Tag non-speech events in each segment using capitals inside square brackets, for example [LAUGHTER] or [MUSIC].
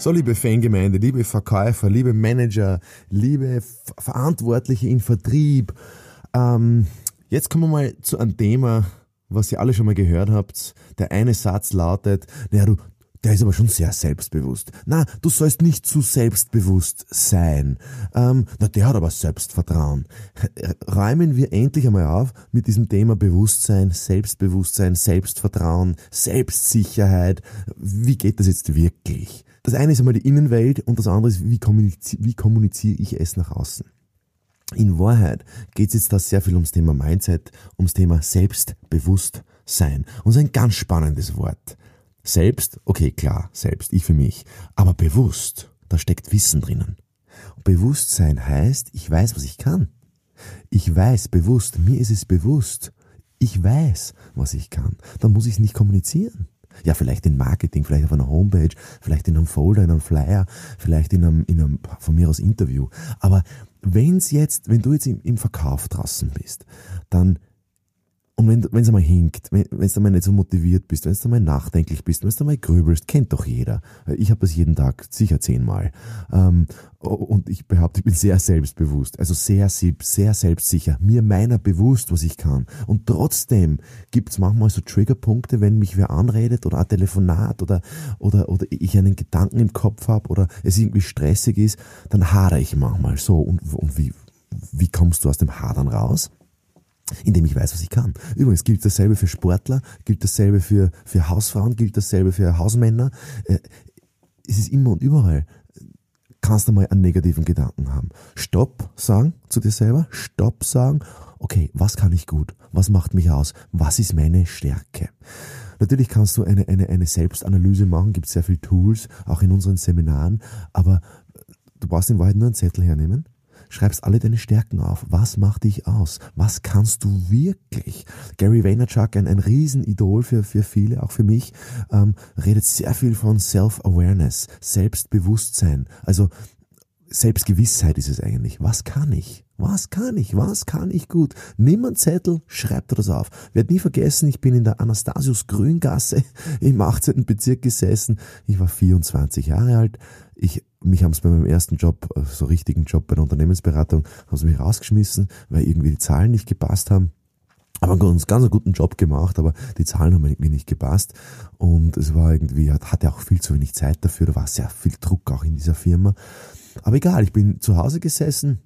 So, liebe Fangemeinde, liebe Verkäufer, liebe Manager, liebe Verantwortliche in Vertrieb, ähm, jetzt kommen wir mal zu einem Thema, was ihr alle schon mal gehört habt. Der eine Satz lautet, naja, du, der ist aber schon sehr selbstbewusst. Na, du sollst nicht zu selbstbewusst sein. Ähm, na, der hat aber Selbstvertrauen. [LAUGHS] Räumen wir endlich einmal auf mit diesem Thema Bewusstsein, Selbstbewusstsein, Selbstvertrauen, Selbstsicherheit. Wie geht das jetzt wirklich? Das eine ist einmal die Innenwelt und das andere ist, wie kommuniziere, wie kommuniziere ich es nach außen. In Wahrheit geht es jetzt da sehr viel ums Thema Mindset, ums Thema Selbstbewusstsein. Und so ein ganz spannendes Wort. Selbst, okay, klar, selbst, ich für mich. Aber bewusst, da steckt Wissen drinnen. Bewusstsein heißt, ich weiß, was ich kann. Ich weiß bewusst, mir ist es bewusst. Ich weiß, was ich kann. Dann muss ich es nicht kommunizieren. Ja, vielleicht in Marketing, vielleicht auf einer Homepage, vielleicht in einem Folder, in einem Flyer, vielleicht in einem, in einem von mir aus Interview. Aber wenn's jetzt, wenn du jetzt im, im Verkauf draußen bist, dann und wenn es einmal hinkt, wenn du einmal nicht so motiviert bist, wenn du einmal nachdenklich bist, wenn du einmal grübelst, kennt doch jeder. Ich habe das jeden Tag, sicher zehnmal. Ähm, und ich behaupte, ich bin sehr selbstbewusst, also sehr, sehr selbstsicher, mir meiner bewusst, was ich kann. Und trotzdem gibt es manchmal so Triggerpunkte, wenn mich wer anredet oder ein Telefonat oder, oder, oder ich einen Gedanken im Kopf habe oder es irgendwie stressig ist, dann hadere ich manchmal so. Und, und wie, wie kommst du aus dem Hadern raus? Indem ich weiß, was ich kann. Übrigens gilt dasselbe für Sportler, gilt dasselbe für, für Hausfrauen, gilt dasselbe für Hausmänner. Äh, es ist immer und überall. Kannst du mal einen negativen Gedanken haben. Stopp sagen zu dir selber, Stopp sagen, okay, was kann ich gut? Was macht mich aus? Was ist meine Stärke? Natürlich kannst du eine, eine, eine Selbstanalyse machen, gibt sehr viele Tools, auch in unseren Seminaren, aber du brauchst in Wahrheit nur einen Zettel hernehmen schreibst alle deine Stärken auf. Was macht dich aus? Was kannst du wirklich? Gary Vaynerchuk, ein, ein Riesenidol für, für viele, auch für mich, ähm, redet sehr viel von Self-Awareness, Selbstbewusstsein. Also Selbstgewissheit ist es eigentlich. Was kann ich? Was kann ich? Was kann ich gut? Nimm einen Zettel, schreib dir das auf. Werd nie vergessen, ich bin in der Anastasius Grüngasse [LAUGHS] im 18. Bezirk gesessen. Ich war 24 Jahre alt. Ich, mich haben es bei meinem ersten Job, äh, so richtigen Job bei der Unternehmensberatung, haben sie mich rausgeschmissen, weil irgendwie die Zahlen nicht gepasst haben. Aber einen ganz, ganz guten Job gemacht, aber die Zahlen haben irgendwie nicht gepasst. Und es war irgendwie, hatte auch viel zu wenig Zeit dafür, da war sehr viel Druck auch in dieser Firma. Aber egal, ich bin zu Hause gesessen,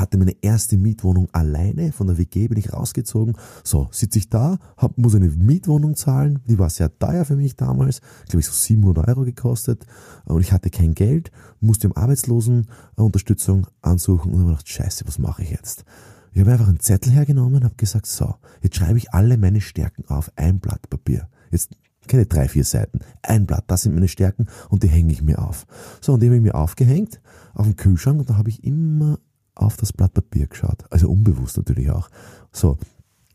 hatte meine erste Mietwohnung alleine, von der WG bin ich rausgezogen. So, sitze ich da, hab, muss eine Mietwohnung zahlen, die war sehr teuer für mich damals, glaube ich so 700 Euro gekostet und ich hatte kein Geld, musste um Arbeitslosenunterstützung ansuchen und habe gedacht, scheiße, was mache ich jetzt? Ich habe einfach einen Zettel hergenommen und habe gesagt, so, jetzt schreibe ich alle meine Stärken auf ein Blatt Papier. Jetzt keine drei, vier Seiten. Ein Blatt, das sind meine Stärken und die hänge ich mir auf. So, und die habe ich mir aufgehängt auf dem Kühlschrank und da habe ich immer auf das Blatt Papier geschaut. Also unbewusst natürlich auch. So.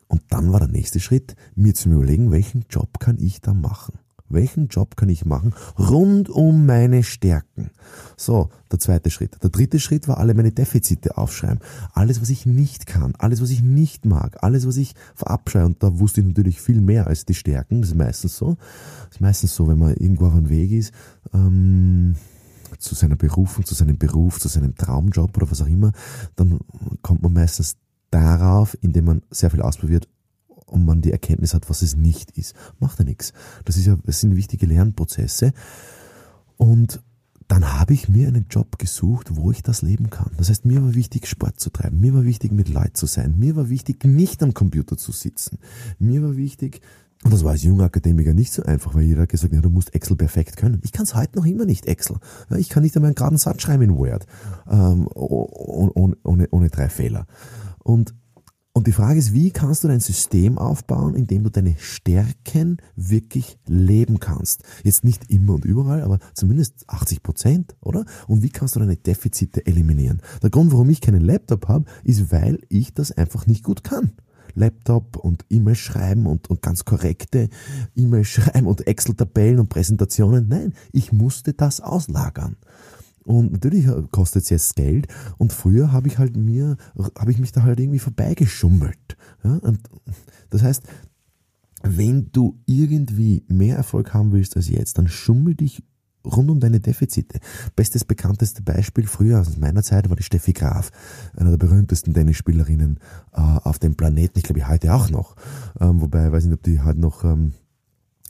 Und dann war der nächste Schritt, mir zu überlegen, welchen Job kann ich da machen? Welchen Job kann ich machen rund um meine Stärken? So, der zweite Schritt. Der dritte Schritt war alle meine Defizite aufschreiben. Alles, was ich nicht kann, alles, was ich nicht mag, alles, was ich verabscheue. Und da wusste ich natürlich viel mehr als die Stärken. Das ist meistens so. Das ist meistens so, wenn man irgendwo auf einem Weg ist. Ähm, zu seiner Berufung, zu seinem Beruf, zu seinem Traumjob oder was auch immer, dann kommt man meistens darauf, indem man sehr viel ausprobiert und man die Erkenntnis hat, was es nicht ist. Macht ja nichts. Das ist ja, das sind wichtige Lernprozesse. Und dann habe ich mir einen Job gesucht, wo ich das leben kann. Das heißt, mir war wichtig, Sport zu treiben. Mir war wichtig, mit Leuten zu sein. Mir war wichtig, nicht am Computer zu sitzen. Mir war wichtig, und das war als junger Akademiker nicht so einfach, weil jeder hat gesagt, ja, du musst Excel perfekt können. Ich kann es heute noch immer nicht Excel. Ich kann nicht einmal einen geraden Satz schreiben in Word, ähm, ohne, ohne, ohne drei Fehler. Und Und die Frage ist, wie kannst du dein System aufbauen, in dem du deine Stärken wirklich leben kannst? Jetzt nicht immer und überall, aber zumindest 80 Prozent, oder? Und wie kannst du deine Defizite eliminieren? Der Grund, warum ich keinen Laptop habe, ist, weil ich das einfach nicht gut kann. Laptop und E-Mail schreiben und, und ganz korrekte E-Mail [LAUGHS] schreiben und Excel-Tabellen und Präsentationen. Nein, ich musste das auslagern. Und natürlich kostet es jetzt Geld. Und früher habe ich halt mir, habe ich mich da halt irgendwie vorbeigeschummelt. Ja? Und das heißt, wenn du irgendwie mehr Erfolg haben willst als jetzt, dann schummel dich rund um deine Defizite. Bestes, bekannteste Beispiel früher aus meiner Zeit war die Steffi Graf, einer der berühmtesten Tennisspielerinnen äh, auf dem Planeten. Ich glaube, heute auch noch. Ähm, wobei, ich weiß nicht, ob die halt noch ähm,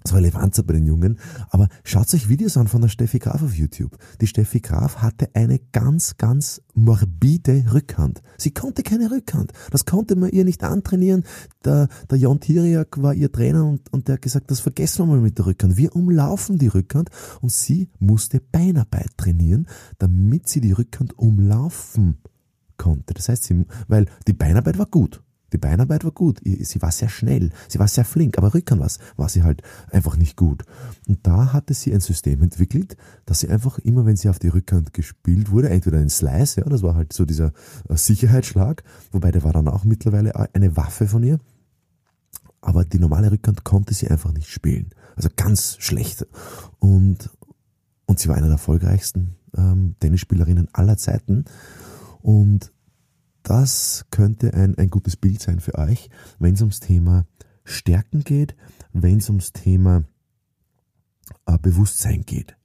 so Relevanz bei den Jungen. Aber schaut euch Videos an von der Steffi Graf auf YouTube. Die Steffi Graf hatte eine ganz, ganz morbide Rückhand. Sie konnte keine Rückhand. Das konnte man ihr nicht antrainieren. Der, der Jon Tiriak war ihr Trainer und, und der hat gesagt, das vergessen wir mal mit der Rückhand. Wir umlaufen die Rückhand und sie musste Beinarbeit trainieren, damit sie die Rückhand umlaufen konnte. Das heißt, sie, weil die Beinarbeit war gut. Die Beinarbeit war gut, sie war sehr schnell, sie war sehr flink, aber Rückhand was war sie halt einfach nicht gut. Und da hatte sie ein System entwickelt, dass sie einfach immer, wenn sie auf die Rückhand gespielt wurde, entweder ein Slice, ja, das war halt so dieser äh, Sicherheitsschlag, wobei der war dann auch mittlerweile eine Waffe von ihr, aber die normale Rückhand konnte sie einfach nicht spielen. Also ganz schlecht. Und, und sie war eine der erfolgreichsten ähm, Tennisspielerinnen aller Zeiten. Und das könnte ein, ein gutes Bild sein für euch, wenn es ums Thema Stärken geht, wenn es ums Thema äh, Bewusstsein geht.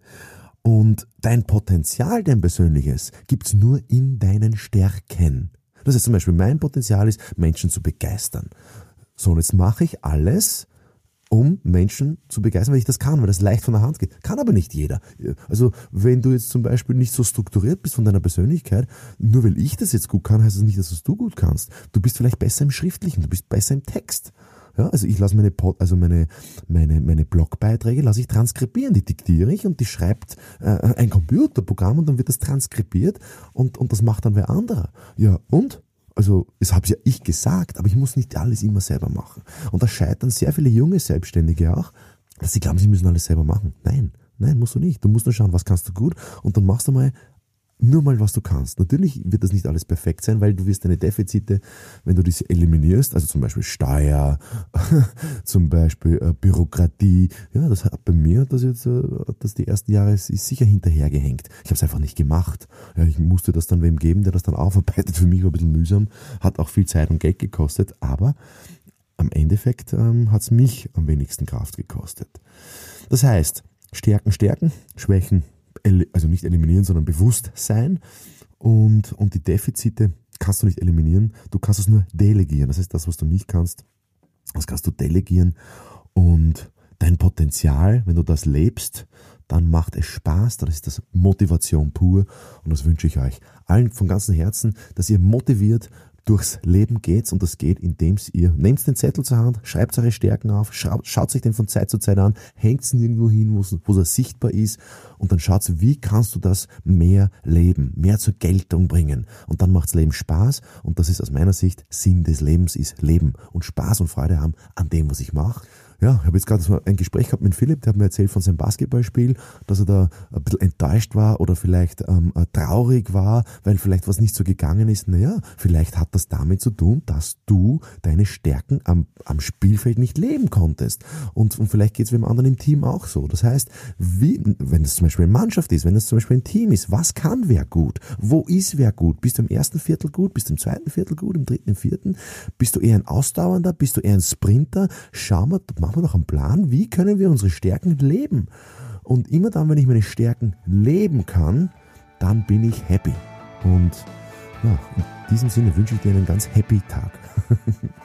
Und dein Potenzial, dein persönliches, gibt es nur in deinen Stärken. Das heißt zum Beispiel, mein Potenzial ist, Menschen zu begeistern. So, und jetzt mache ich alles, um Menschen zu begeistern, weil ich das kann, weil das leicht von der Hand geht. Kann aber nicht jeder. Also wenn du jetzt zum Beispiel nicht so strukturiert bist von deiner Persönlichkeit, nur weil ich das jetzt gut kann, heißt das nicht, dass du gut kannst. Du bist vielleicht besser im Schriftlichen, du bist besser im Text. Ja, also ich lasse meine, Pod, also meine, meine, meine Blogbeiträge lasse ich transkribieren, die diktiere ich und die schreibt äh, ein Computerprogramm und dann wird das transkribiert und, und das macht dann wer anderer. Ja, und? Also, es habe ja ich gesagt, aber ich muss nicht alles immer selber machen. Und da scheitern sehr viele junge Selbstständige auch, dass sie glauben, sie müssen alles selber machen. Nein, nein, musst du nicht. Du musst nur schauen, was kannst du gut und dann machst du mal nur mal, was du kannst. Natürlich wird das nicht alles perfekt sein, weil du wirst deine Defizite, wenn du diese eliminierst, also zum Beispiel Steuer, [LAUGHS] zum Beispiel äh, Bürokratie, ja, das hat bei mir, das jetzt, äh, das die ersten Jahre ist sicher hinterhergehängt. Ich habe es einfach nicht gemacht. Ja, ich musste das dann wem geben, der das dann aufarbeitet. [LAUGHS] Für mich war ein bisschen mühsam, hat auch viel Zeit und Geld gekostet, aber am Endeffekt ähm, hat es mich am wenigsten Kraft gekostet. Das heißt, Stärken, Stärken, Schwächen, also nicht eliminieren, sondern bewusst sein. Und, und die Defizite kannst du nicht eliminieren, du kannst es nur delegieren. Das heißt, das, was du nicht kannst, das kannst du delegieren. Und dein Potenzial, wenn du das lebst, dann macht es Spaß, dann ist das Motivation pur. Und das wünsche ich euch allen von ganzem Herzen, dass ihr motiviert durchs Leben geht's und das geht, indem ihr. Nehmt den Zettel zur Hand, schreibt eure Stärken auf, schaut, euch den von Zeit zu Zeit an, hängt ihn irgendwo hin, wo er sichtbar ist und dann schaut, wie kannst du das mehr leben, mehr zur Geltung bringen. Und dann macht's Leben Spaß und das ist aus meiner Sicht Sinn des Lebens ist Leben und Spaß und Freude haben an dem, was ich mache ja, ich habe jetzt gerade ein Gespräch gehabt mit Philipp, der hat mir erzählt von seinem Basketballspiel, dass er da ein bisschen enttäuscht war oder vielleicht ähm, äh, traurig war, weil vielleicht was nicht so gegangen ist. Naja, vielleicht hat das damit zu tun, dass du deine Stärken am, am Spielfeld nicht leben konntest. Und, und vielleicht geht es dem anderen im Team auch so. Das heißt, wie, wenn es zum Beispiel eine Mannschaft ist, wenn es zum Beispiel ein Team ist, was kann wer gut? Wo ist wer gut? Bist du im ersten Viertel gut? Bist du im zweiten Viertel gut? Im dritten, im vierten? Bist du eher ein Ausdauernder? Bist du eher ein Sprinter? Schau mal, machen wir doch einen Plan, wie können wir unsere Stärken leben. Und immer dann, wenn ich meine Stärken leben kann, dann bin ich happy. Und ja, in diesem Sinne wünsche ich dir einen ganz happy Tag. [LAUGHS]